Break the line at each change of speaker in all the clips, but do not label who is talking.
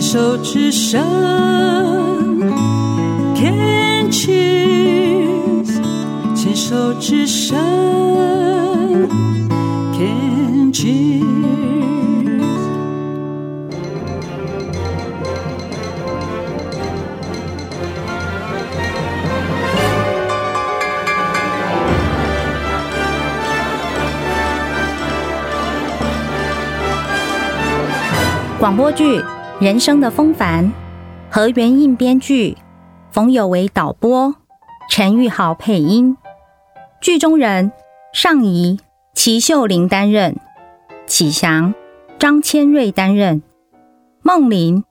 牵手之声，Can cheers，牵手之声，Can cheers。
广播剧《人生的风帆》，何元印编剧，冯有为导播，陈玉豪配音。剧中人：上仪、齐秀玲担任；启祥、张千瑞担任；梦玲、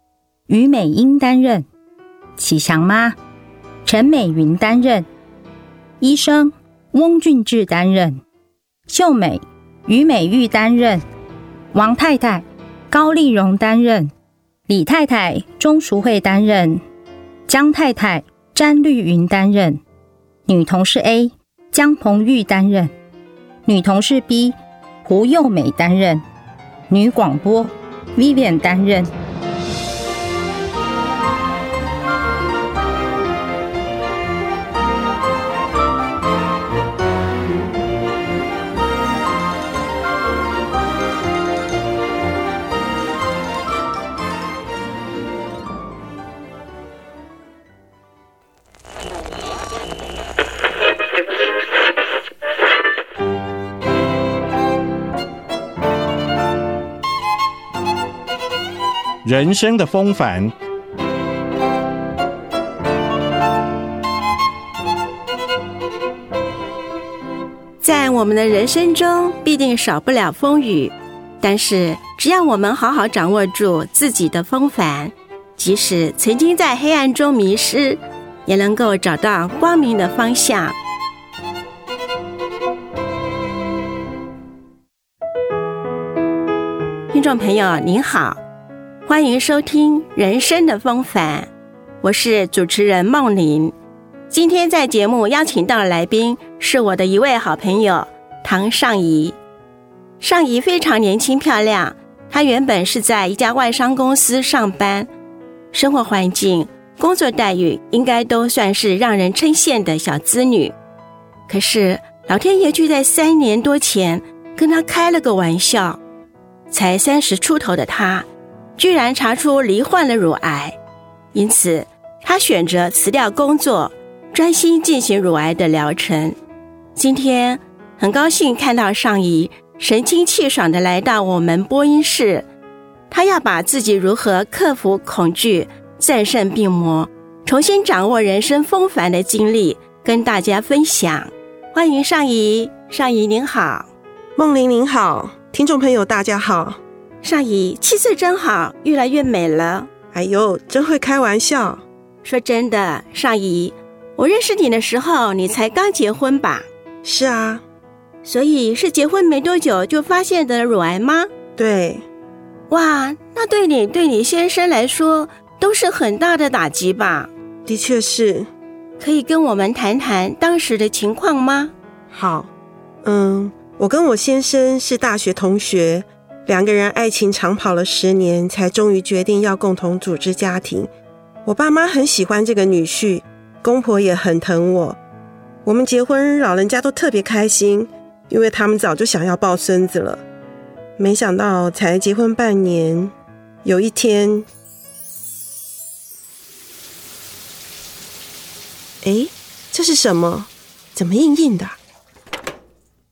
于美英担任；启祥妈、陈美云担任；医生翁俊志担任；秀美、于美玉担任；王太太。高丽荣担任，李太太钟淑慧担任，江太太詹绿云担任，女同事 A 江鹏玉担任，女同事 B 胡幼美担任，女广播 Vivian 担任。
人生的风帆，
在我们的人生中必定少不了风雨，但是只要我们好好掌握住自己的风帆，即使曾经在黑暗中迷失，也能够找到光明的方向。听众朋友您好。欢迎收听《人生的风帆》，我是主持人梦玲。今天在节目邀请到的来宾是我的一位好朋友唐尚怡。尚怡非常年轻漂亮，她原本是在一家外商公司上班，生活环境、工作待遇应该都算是让人称羡的小资女。可是老天爷却在三年多前跟她开了个玩笑，才三十出头的她。居然查出罹患了乳癌，因此他选择辞掉工作，专心进行乳癌的疗程。今天很高兴看到上仪神清气爽的来到我们播音室，他要把自己如何克服恐惧、战胜病魔、重新掌握人生风帆的经历跟大家分享。欢迎上仪，上仪您好，
梦玲您好，听众朋友大家好。
上姨气色真好，越来越美了。
哎呦，真会开玩笑。
说真的，尚姨，我认识你的时候，你才刚结婚吧？
是啊。
所以是结婚没多久就发现的乳癌吗？
对。
哇，那对你对你先生来说都是很大的打击吧？
的确是。
可以跟我们谈谈当时的情况吗？
好。嗯，我跟我先生是大学同学。两个人爱情长跑了十年，才终于决定要共同组织家庭。我爸妈很喜欢这个女婿，公婆也很疼我。我们结婚，老人家都特别开心，因为他们早就想要抱孙子了。没想到才结婚半年，有一天，哎，这是什么？怎么硬硬的？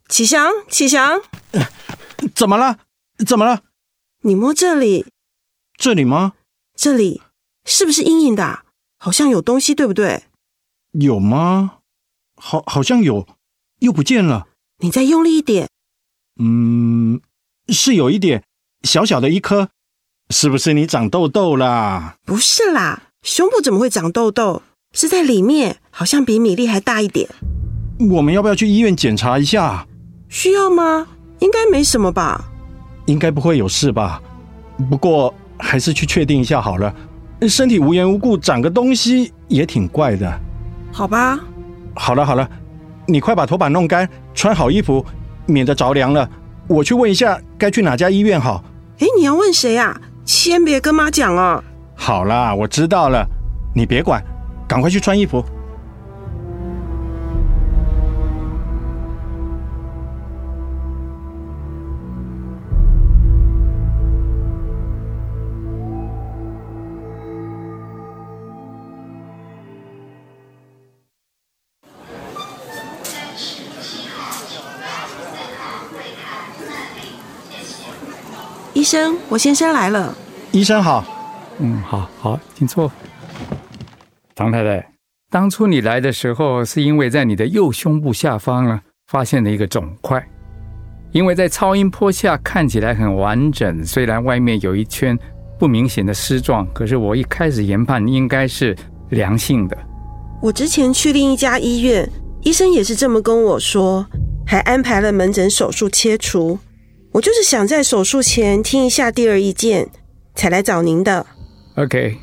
启祥，启祥，
怎么了？怎么了？
你摸这里，
这里吗？
这里是不是硬硬的？好像有东西，对不对？
有吗？好，好像有，又不见了。
你再用力一点。
嗯，是有一点小小的一颗，是不是你长痘痘啦？
不是啦，胸部怎么会长痘痘？是在里面，好像比米粒还大一点。
我们要不要去医院检查一下？
需要吗？应该没什么吧。
应该不会有事吧？不过还是去确定一下好了。身体无缘无故长个东西也挺怪的。
好吧。
好了好了，你快把头发弄干，穿好衣服，免得着凉了。我去问一下该去哪家医院好。
哎，你要问谁啊？先别跟妈讲哦。
好啦，我知道了，你别管，赶快去穿衣服。
生，我先生来了。
医生好，
嗯，好好，请坐。唐太太，当初你来的时候，是因为在你的右胸部下方呢发现了一个肿块，因为在超音波下看起来很完整，虽然外面有一圈不明显的丝状，可是我一开始研判应该是良性的。
我之前去另一家医院，医生也是这么跟我说，还安排了门诊手术切除。我就是想在手术前听一下第二意见，才来找您的。
OK，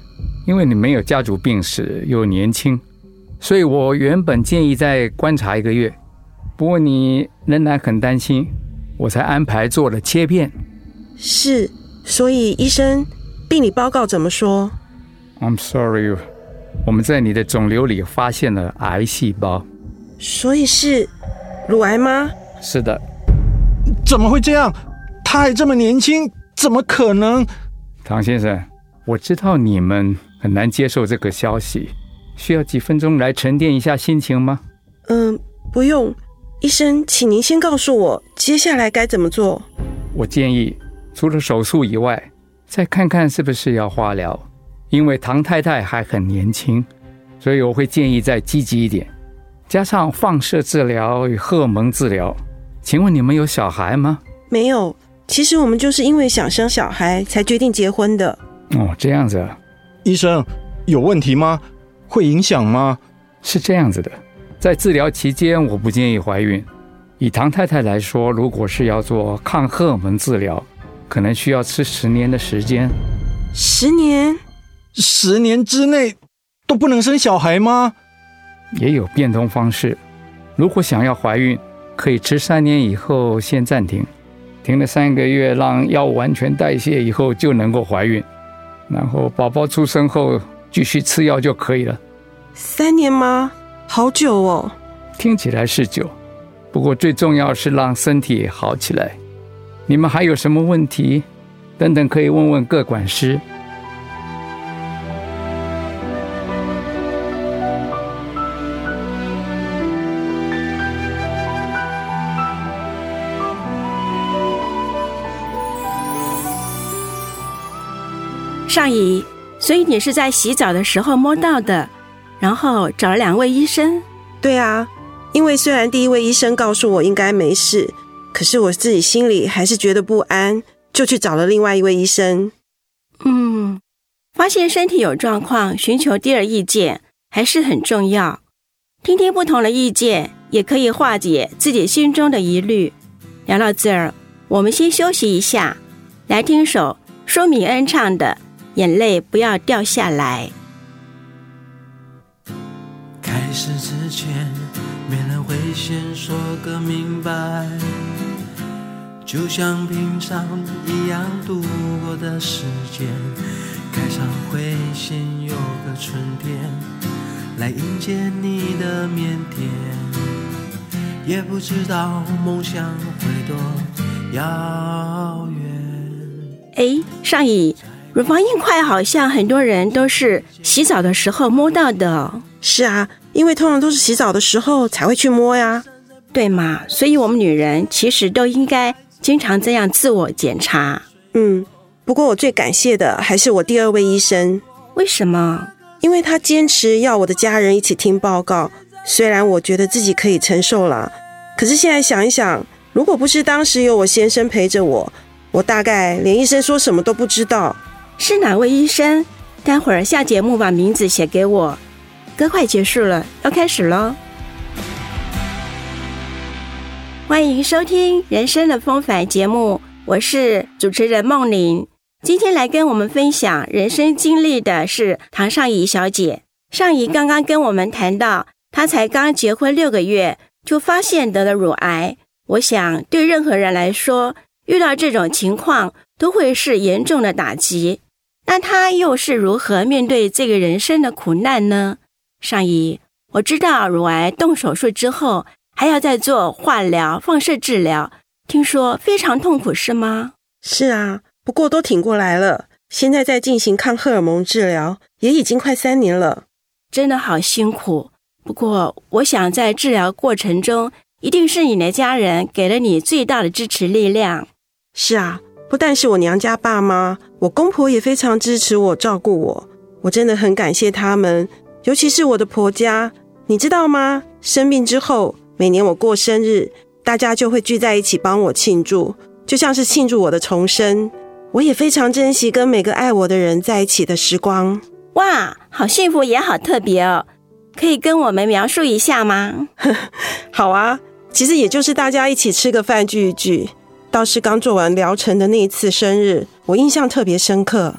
因为你没有家族病史又年轻，所以我原本建议再观察一个月。不过你仍然很担心，我才安排做了切片。
是，所以医生，病理报告怎么说
？I'm sorry，我们在你的肿瘤里发现了癌细胞。
所以是乳癌吗？
是的，
怎么会这样？他还这么年轻，怎么可能？
唐先生，我知道你们很难接受这个消息，需要几分钟来沉淀一下心情吗？
嗯，不用。医生，请您先告诉我接下来该怎么做。
我建议除了手术以外，再看看是不是要化疗，因为唐太太还很年轻，所以我会建议再积极一点，加上放射治疗与荷尔蒙治疗。请问你们有小孩吗？
没有，其实我们就是因为想生小孩才决定结婚的。
哦，这样子啊，
医生有问题吗？会影响吗？
是这样子的，在治疗期间，我不建议怀孕。以唐太太来说，如果是要做抗荷尔蒙治疗，可能需要吃十年的时间。
十年？
十年之内都不能生小孩吗？
也有变通方式。如果想要怀孕，可以吃三年以后先暂停，停了三个月，让药物完全代谢以后就能够怀孕，然后宝宝出生后继续吃药就可以了。
三年吗？好久哦。
听起来是久，不过最重要是让身体好起来。你们还有什么问题？等等可以问问各管师。
所以你是在洗澡的时候摸到的，然后找了两位医生。
对啊，因为虽然第一位医生告诉我应该没事，可是我自己心里还是觉得不安，就去找了另外一位医生。
嗯，发现身体有状况，寻求第二意见还是很重要。听听不同的意见，也可以化解自己心中的疑虑。聊到这儿，我们先休息一下，来听首舒敏恩唱的《眼泪不要掉下来》。
开始之前，没人会先说个明白，就像平常一样度过的时间。开场会先有个春天，来迎接你的腼腆，也不知道梦想会多遥远。
哎，上姨，乳房硬块好像很多人都是洗澡的时候摸到的哦，
是啊，因为通常都是洗澡的时候才会去摸呀。
对嘛？所以我们女人其实都应该经常这样自我检查。
嗯，不过我最感谢的还是我第二位医生，
为什么？
因为他坚持要我的家人一起听报告。虽然我觉得自己可以承受了，可是现在想一想，如果不是当时有我先生陪着我，我大概连医生说什么都不知道。
是哪位医生？待会儿下节目把名字写给我。歌快结束了，要开始喽！欢迎收听《人生的风帆》节目，我是主持人梦玲。今天来跟我们分享人生经历的是唐尚怡小姐。尚怡刚刚跟我们谈到，她才刚结婚六个月就发现得了乳癌。我想，对任何人来说，遇到这种情况都会是严重的打击。那他又是如何面对这个人生的苦难呢？上姨，我知道乳癌动手术之后还要再做化疗、放射治疗，听说非常痛苦，是吗？
是啊，不过都挺过来了。现在在进行抗荷尔蒙治疗，也已经快三年了，
真的好辛苦。不过，我想在治疗过程中，一定是你的家人给了你最大的支持力量。
是啊，不但是我娘家爸妈，我公婆也非常支持我、照顾我。我真的很感谢他们，尤其是我的婆家。你知道吗？生病之后，每年我过生日，大家就会聚在一起帮我庆祝，就像是庆祝我的重生。我也非常珍惜跟每个爱我的人在一起的时光。
哇，好幸福也好特别哦！可以跟我们描述一下吗？
好啊，其实也就是大家一起吃个饭聚一聚。倒是刚做完疗程的那一次生日，我印象特别深刻。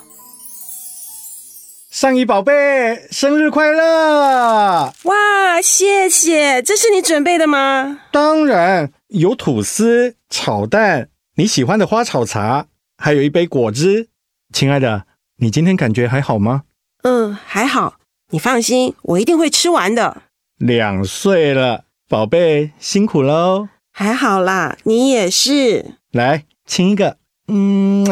上衣宝贝，生日快乐！
哇，谢谢，这是你准备的吗？
当然，有吐司、炒蛋，你喜欢的花草茶。还有一杯果汁，亲爱的，你今天感觉还好吗？
嗯，还好。你放心，我一定会吃完的。
两岁了，宝贝，辛苦喽。
还好啦，你也是。
来亲一个，嗯，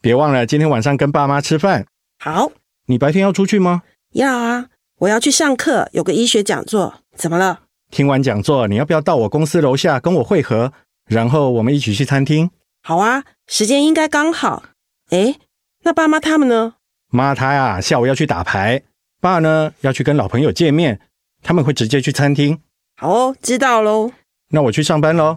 别忘了今天晚上跟爸妈吃饭。
好。
你白天要出去吗？
要啊，我要去上课，有个医学讲座。怎么了？
听完讲座，你要不要到我公司楼下跟我会合，然后我们一起去餐厅？
好啊，时间应该刚好。哎，那爸妈他们呢？
妈她呀，下午要去打牌。爸呢，要去跟老朋友见面。他们会直接去餐厅。
好哦，知道喽。
那我去上班喽。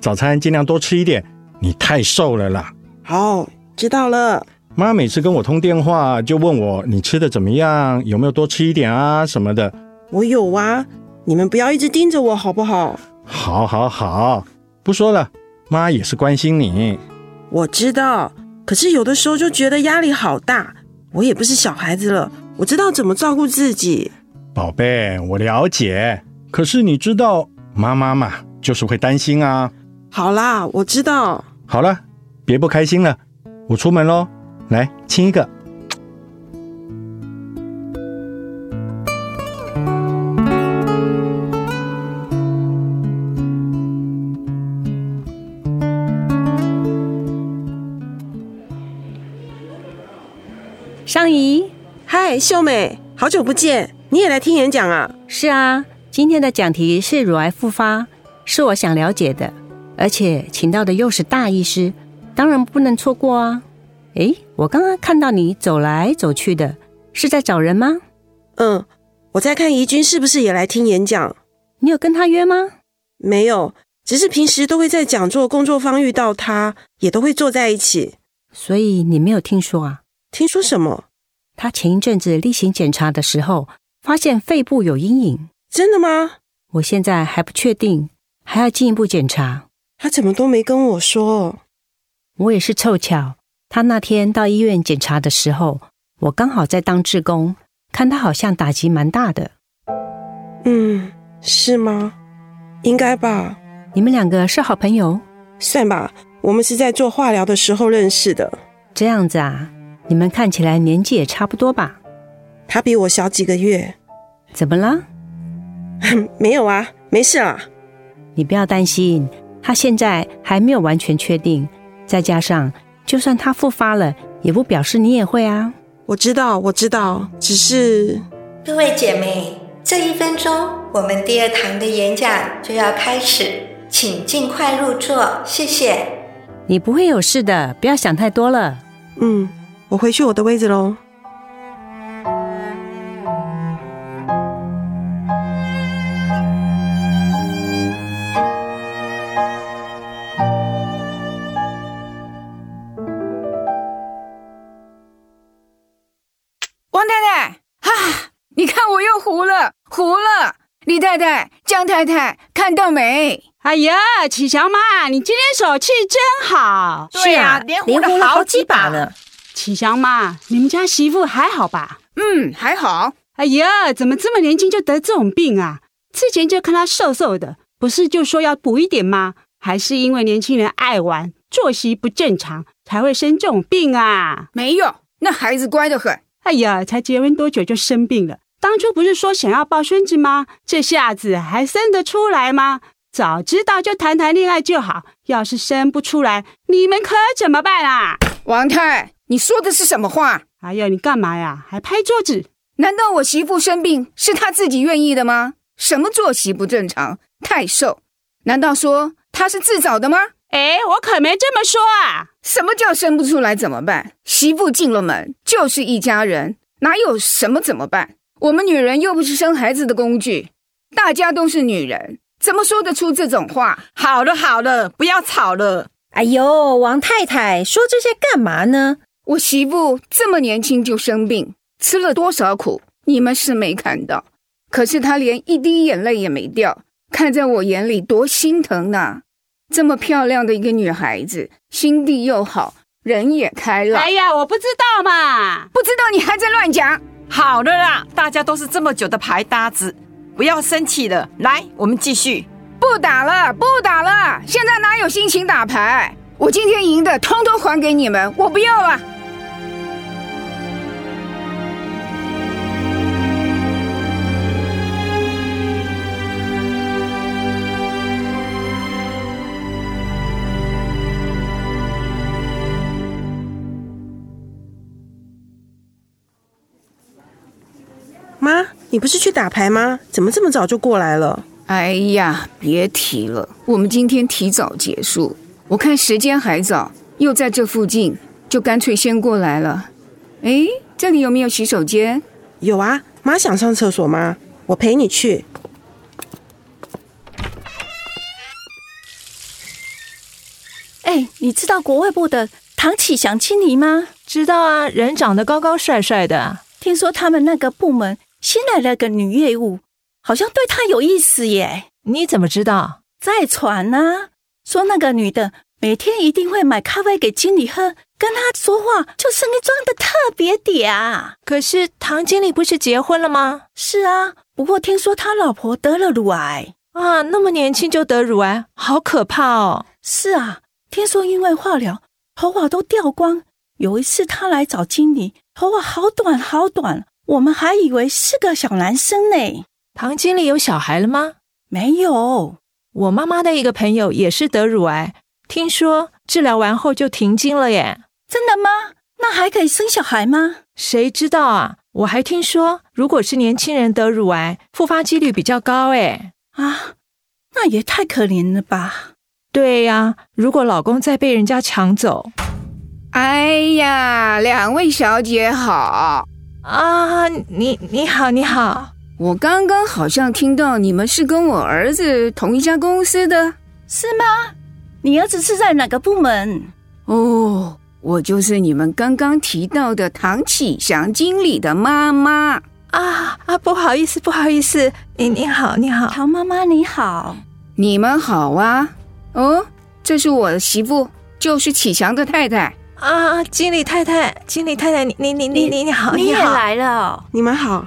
早餐尽量多吃一点，你太瘦了啦。
好，知道了。
妈每次跟我通电话就问我你吃的怎么样，有没有多吃一点啊什么的。
我有啊，你们不要一直盯着我好不好？
好，好，好，不说了。妈也是关心你，
我知道。可是有的时候就觉得压力好大。我也不是小孩子了，我知道怎么照顾自己。
宝贝，我了解。可是你知道，妈妈嘛，就是会担心啊。
好啦，我知道。
好了，别不开心了，我出门喽。来，亲一个。
尚怡，
嗨，秀美，好久不见，你也来听演讲啊？
是啊，今天的讲题是乳癌复发，是我想了解的，而且请到的又是大医师，当然不能错过啊。诶，我刚刚看到你走来走去的，是在找人吗？
嗯，我在看怡君是不是也来听演讲。
你有跟他约吗？
没有，只是平时都会在讲座工作坊遇到他，也都会坐在一起。
所以你没有听说啊？
听说什么？
他前一阵子例行检查的时候，发现肺部有阴影。
真的吗？
我现在还不确定，还要进一步检查。
他怎么都没跟我说？
我也是凑巧，他那天到医院检查的时候，我刚好在当志工，看他好像打击蛮大的。
嗯，是吗？应该吧。
你们两个是好朋友？
算吧，我们是在做化疗的时候认识的。
这样子啊。你们看起来年纪也差不多吧？
他比我小几个月。
怎么了？
没有啊，没事啦。
你不要担心，他现在还没有完全确定。再加上，就算他复发了，也不表示你也会啊。
我知道，我知道，只是……
各位姐妹，这一分钟我们第二堂的演讲就要开始，请尽快入座，谢谢。
你不会有事的，不要想太多了。
嗯。我回去我的位置喽。
太太、江太太，看到没？
哎呀，启祥妈，你今天手气真好。
对呀，连胡了好几把了。
启祥妈，你们家媳妇还好吧？
嗯，还好。
哎呀，怎么这么年轻就得这种病啊？之前就看她瘦瘦的，不是就说要补一点吗？还是因为年轻人爱玩，作息不正常才会生这种病啊？
没有，那孩子乖得很。
哎呀，才结婚多久就生病了？当初不是说想要抱孙子吗？这下子还生得出来吗？早知道就谈谈恋爱就好。要是生不出来，你们可怎么办啊？
王太，你说的是什么话？
哎呀，你干嘛呀？还拍桌子？
难道我媳妇生病是她自己愿意的吗？什么作息不正常？太瘦？难道说她是自找的吗？
哎，我可没这么说啊！
什么叫生不出来怎么办？媳妇进了门就是一家人，哪有什么怎么办？我们女人又不是生孩子的工具，大家都是女人，怎么说得出这种话？
好了好了，不要吵了。
哎呦，王太太说这些干嘛呢？
我媳妇这么年轻就生病，吃了多少苦，你们是没看到。可是她连一滴眼泪也没掉，看在我眼里多心疼呐！这么漂亮的一个女孩子，心地又好，人也开朗。
哎呀，我不知道嘛，
不知道你还在乱讲。
好了啦，大家都是这么久的牌搭子，不要生气了。来，我们继续。
不打了，不打了，现在哪有心情打牌？我今天赢的，通通还给你们，我不要了。
你不是去打牌吗？怎么这么早就过来了？
哎呀，别提了，我们今天提早结束，我看时间还早，又在这附近，就干脆先过来了。哎，这里有没有洗手间？
有啊，妈想上厕所吗？我陪你去。
哎，你知道国外部的唐启祥经理吗？
知道啊，人长得高高帅帅的。
听说他们那个部门新来了个女业务，好像对他有意思耶。
你怎么知道？
在传呢，说那个女的每天一定会买咖啡给经理喝，跟他说话就声音装的特别嗲。
可是唐经理不是结婚了吗？
是啊，不过听说他老婆得了乳癌
啊，那么年轻就得乳癌，好可怕哦。
是啊，听说因为化疗，头发都掉光。有一次他来找经理，头发好短好短，我们还以为是个小男生呢。
唐经理有小孩了吗？
没有。
我妈妈的一个朋友也是得乳癌，听说治疗完后就停经了耶。
真的吗？那还可以生小孩吗？
谁知道啊！我还听说，如果是年轻人得乳癌，复发几率比较高诶。
啊，那也太可怜了吧！
对呀，如果老公再被人家抢走。
哎呀，两位小姐好
啊！你你好你好，
我刚刚好像听到你们是跟我儿子同一家公司的，
是吗？你儿子是在哪个部门？
哦，我就是你们刚刚提到的唐启祥经理的妈妈
啊啊！不好意思不好意思，你你好你好，
唐妈妈你好，
你们好啊！哦，这是我的媳妇，就是启祥的太太。
啊，经理太太，经理太太，你你你你你你好，
你也来了，
你们好。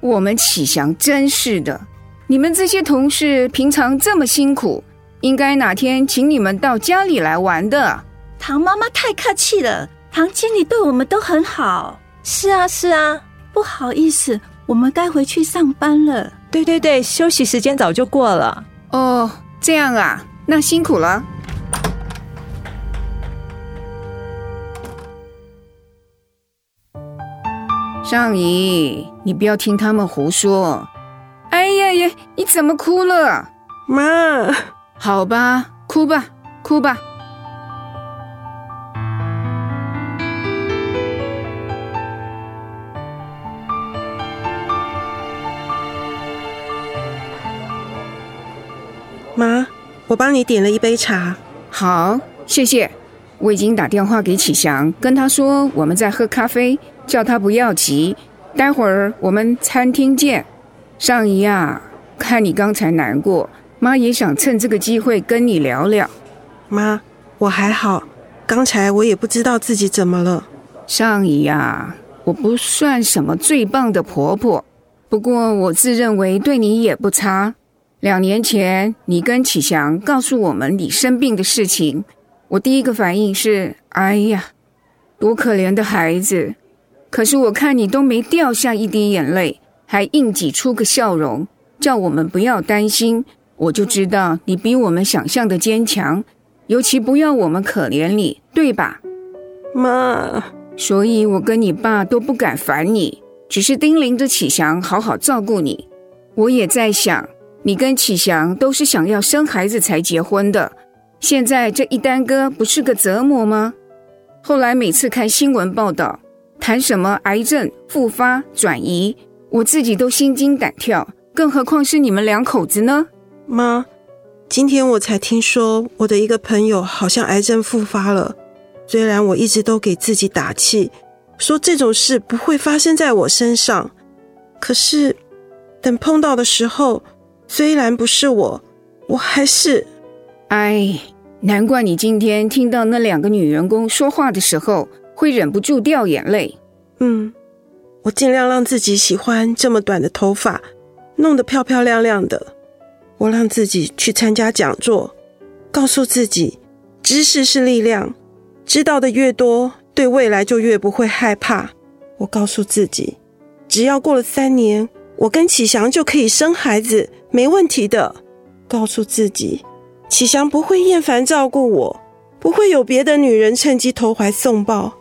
我们启祥真是的，你们这些同事平常这么辛苦，应该哪天请你们到家里来玩的。
唐妈妈太客气了，唐经理对我们都很好。
是啊是啊，
不好意思，我们该回去上班了。
对对对，休息时间早就过了。
哦，这样啊，那辛苦了。尚怡，你不要听他们胡说。哎呀呀，你怎么哭了？
妈，
好吧，哭吧，哭吧。
妈，我帮你点了一杯茶。
好，谢谢。我已经打电话给启祥，跟他说我们在喝咖啡。叫他不要急，待会儿我们餐厅见。尚姨啊，看你刚才难过，妈也想趁这个机会跟你聊聊。
妈，我还好，刚才我也不知道自己怎么了。
尚姨啊，我不算什么最棒的婆婆，不过我自认为对你也不差。两年前你跟启祥告诉我们你生病的事情，我第一个反应是，哎呀。多可怜的孩子！可是我看你都没掉下一滴眼泪，还硬挤出个笑容，叫我们不要担心。我就知道你比我们想象的坚强，尤其不要我们可怜你，对吧？
妈，
所以我跟你爸都不敢烦你，只是叮咛着启祥好好照顾你。我也在想，你跟启祥都是想要生孩子才结婚的，现在这一耽搁不是个折磨吗？后来每次看新闻报道，谈什么癌症复发转移，我自己都心惊胆跳，更何况是你们两口子呢？
妈，今天我才听说我的一个朋友好像癌症复发了。虽然我一直都给自己打气，说这种事不会发生在我身上，可是等碰到的时候，虽然不是我，我还是……
哎，难怪你今天听到那两个女员工说话的时候会忍不住掉眼泪。
嗯，我尽量让自己喜欢这么短的头发，弄得漂漂亮亮的。我让自己去参加讲座，告诉自己，知识是力量，知道的越多，对未来就越不会害怕。我告诉自己，只要过了三年，我跟启祥就可以生孩子，没问题的。告诉自己，启祥不会厌烦照顾我，不会有别的女人趁机投怀送抱。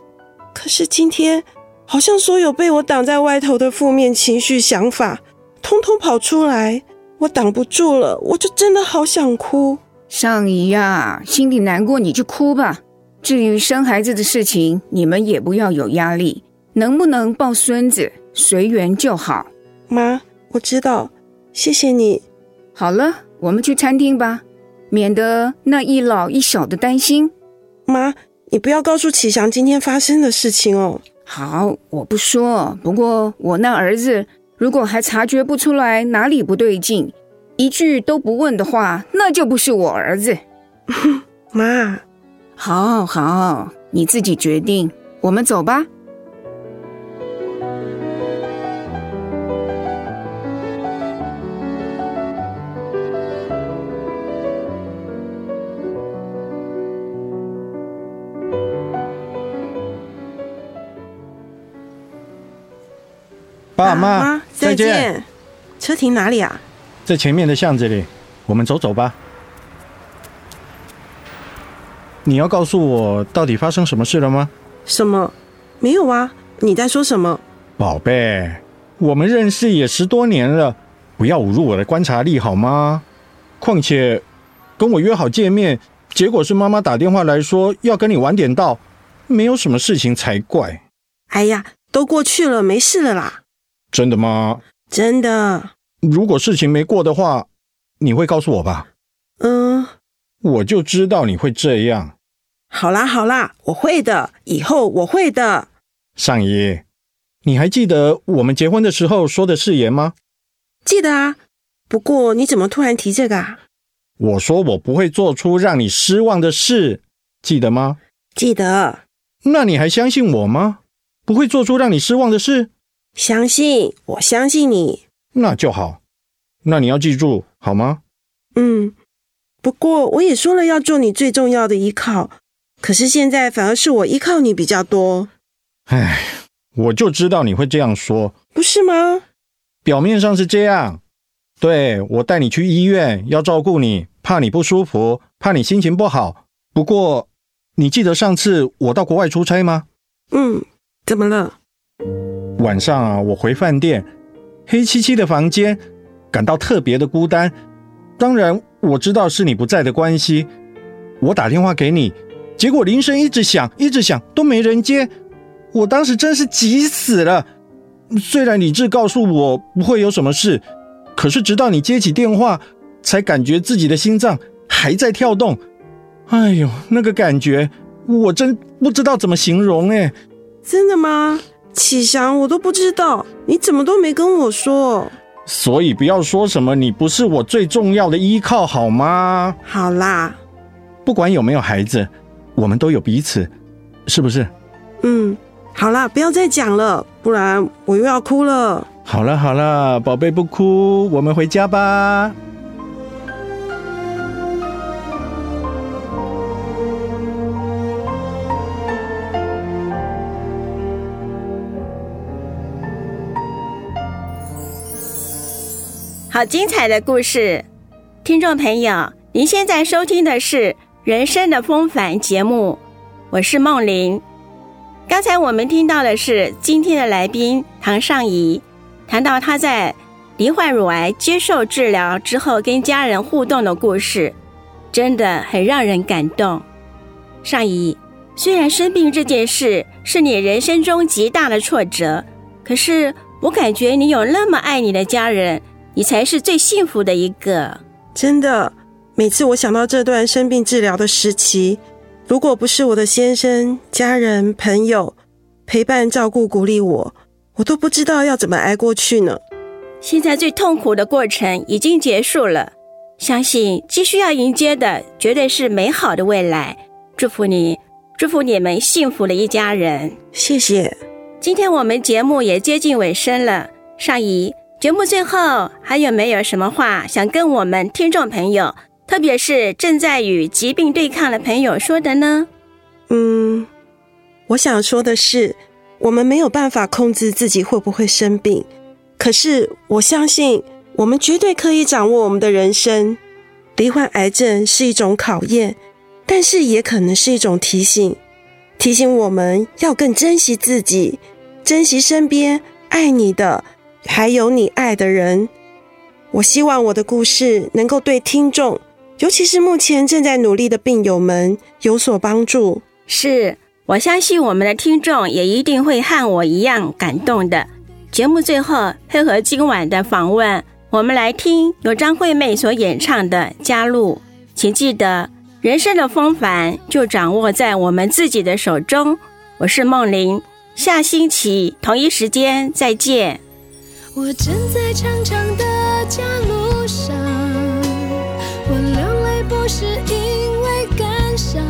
可是今天，好像所有被我挡在外头的负面情绪、想法，通通跑出来。我挡不住了，我就真的好想哭。
尚姨呀，心里难过你就哭吧。至于生孩子的事情，你们也不要有压力，能不能抱孙子随缘就好。
妈，我知道，谢谢你。
好了，我们去餐厅吧，免得那一老一小的担心。
妈，你不要告诉启祥今天发生的事情哦。
好，我不说。不过我那儿子。如果还察觉不出来哪里不对劲，一句都不问的话，那就不是我儿子。
妈，
好好，你自己决定。我们走吧。
爸妈，
再见。车停哪里啊？
在前面的巷子里。我们走走吧。你要告诉我到底发生什么事了吗？
什么？没有啊。你在说什么？
宝贝，我们认识也十多年了，不要侮辱我的观察力好吗？况且跟我约好见面，结果是妈妈打电话来说要跟你晚点到，没有什么事情才怪。
哎呀，都过去了，没事了啦。
真的吗？
真的。
如果事情没过的话，你会告诉我吧？
嗯，
我就知道你会这样。
好啦好啦，我会的，以后我会的。
上一，你还记得我们结婚的时候说的誓言吗？
记得啊。不过你怎么突然提这个啊？
我说我不会做出让你失望的事，记得吗？
记得。
那你还相信我吗？不会做出让你失望的事？
相信，我相信你，
那就好。那你要记住，好吗？
嗯。不过我也说了要做你最重要的依靠，可是现在反而是我依靠你比较多。
唉，我就知道你会这样说，
不是吗？
表面上是这样。对我带你去医院，要照顾你，怕你不舒服，怕你心情不好。不过，你记得上次我到国外出差吗？
嗯，怎么了？
晚上啊，我回饭店，黑漆漆的房间，感到特别的孤单。当然，我知道是你不在的关系。我打电话给你，结果铃声一直响，一直响，都没人接。我当时真是急死了。虽然理智告诉我不会有什么事，可是直到你接起电话，才感觉自己的心脏还在跳动。哎呦，那个感觉，我真不知道怎么形容哎。
真的吗？启祥，我都不知道，你怎么都没跟我说？
所以不要说什么你不是我最重要的依靠，好吗？
好啦，
不管有没有孩子，我们都有彼此，是不是？
嗯，好啦，不要再讲了，不然我又要哭了。
好了好了，宝贝不哭，我们回家吧。
好精彩的故事！听众朋友，您现在收听的是《人生的风帆》节目，我是梦玲。刚才我们听到的是今天的来宾唐尚怡谈到他在罹患乳癌接受治疗之后跟家人互动的故事，真的很让人感动。尚怡，虽然生病这件事是你人生中极大的挫折，可是我感觉你有那么爱你的家人。你才是最幸福的一个，
真的。每次我想到这段生病治疗的时期，如果不是我的先生、家人、朋友陪伴、照顾、鼓励我，我都不知道要怎么挨过去呢。
现在最痛苦的过程已经结束了，相信继续要迎接的绝对是美好的未来。祝福你，祝福你们幸福的一家人。
谢谢。
今天我们节目也接近尾声了，尚怡。节目最后还有没有什么话想跟我们听众朋友，特别是正在与疾病对抗的朋友说的呢？
嗯，我想说的是，我们没有办法控制自己会不会生病，可是我相信我们绝对可以掌握我们的人生。罹患癌症是一种考验，但是也可能是一种提醒，提醒我们要更珍惜自己，珍惜身边爱你的。还有你爱的人，我希望我的故事能够对听众，尤其是目前正在努力的病友们有所帮助。
是我相信我们的听众也一定会和我一样感动的。节目最后配合今晚的访问，我们来听由张惠妹所演唱的《加入》。请记得，人生的风帆就掌握在我们自己的手中。我是梦玲，下星期同一时间再见。
我正在长长的家路上，我流泪不是因为感伤，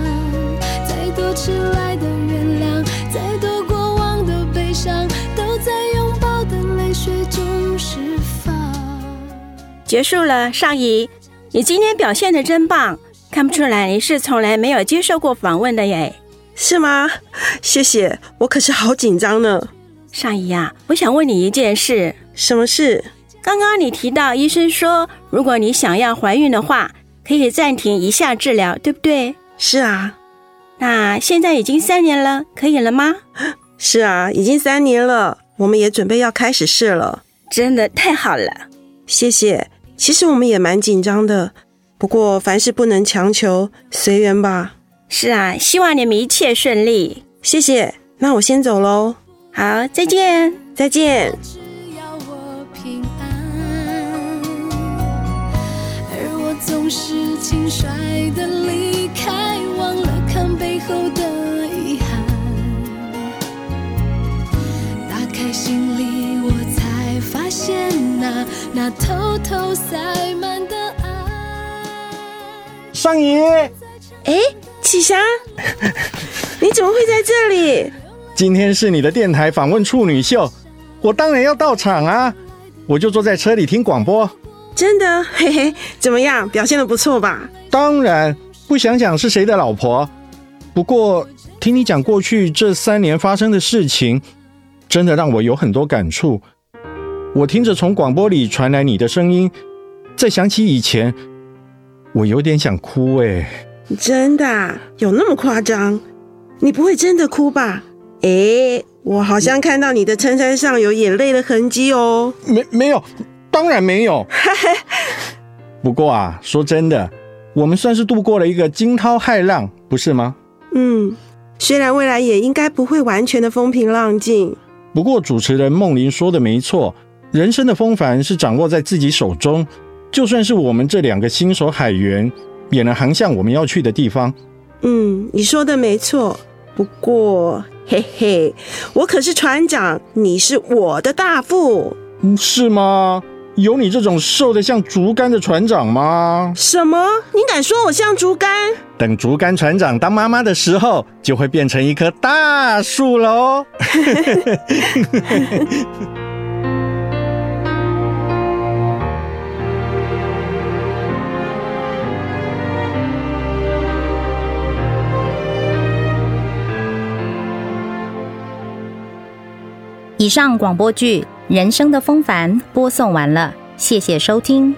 再多迟来的原谅，再多过往的悲伤，都在拥抱的泪水中释放。
结束了，尚怡，你今天表现的真棒，看不出来你是从来没有接受过访问的耶？
是吗？谢谢，我可是好紧张呢。
尚怡呀，我想问你一件事。
什么事？
刚刚你提到医生说，如果你想要怀孕的话，可以暂停一下治疗，对不对？
是啊。
那现在已经三年了，可以了吗？
是啊，已经三年了，我们也准备要开始试了。
真的太好了，
谢谢。其实我们也蛮紧张的，不过凡事不能强求，随缘吧。
是啊，希望你们一切顺利。
谢谢。那我先走喽。
好，再见，
再见。
总是轻率的离开，忘了看背后的遗憾。打开行李，我才发现那那偷偷塞满的爱。
上姨，
哎，启祥，你怎么会在这里？
今天是你的电台访问处女秀，我当然要到场啊！我就坐在车里听广播。
真的，嘿嘿，怎么样？表现的不错吧？
当然，不想想是谁的老婆。不过听你讲过去这三年发生的事情，真的让我有很多感触。我听着从广播里传来你的声音，再想起以前，我有点想哭。哎，
真的有那么夸张？你不会真的哭吧？哎，我好像看到你的衬衫上有眼泪的痕迹哦。
没，没有。当然没有，不过啊，说真的，我们算是度过了一个惊涛骇浪，不是吗？
嗯，虽然未来也应该不会完全的风平浪静，
不过主持人梦玲说的没错，人生的风帆是掌握在自己手中，就算是我们这两个新手海员，也能航向我们要去的地方。
嗯，你说的没错，不过嘿嘿，我可是船长，你是我的大副，
是吗？有你这种瘦的像竹竿的船长吗？
什么？你敢说我像竹竿？
等竹竿船长当妈妈的时候，就会变成一棵大树喽！
以上广播剧《人生的风帆》播送完了。谢谢收听。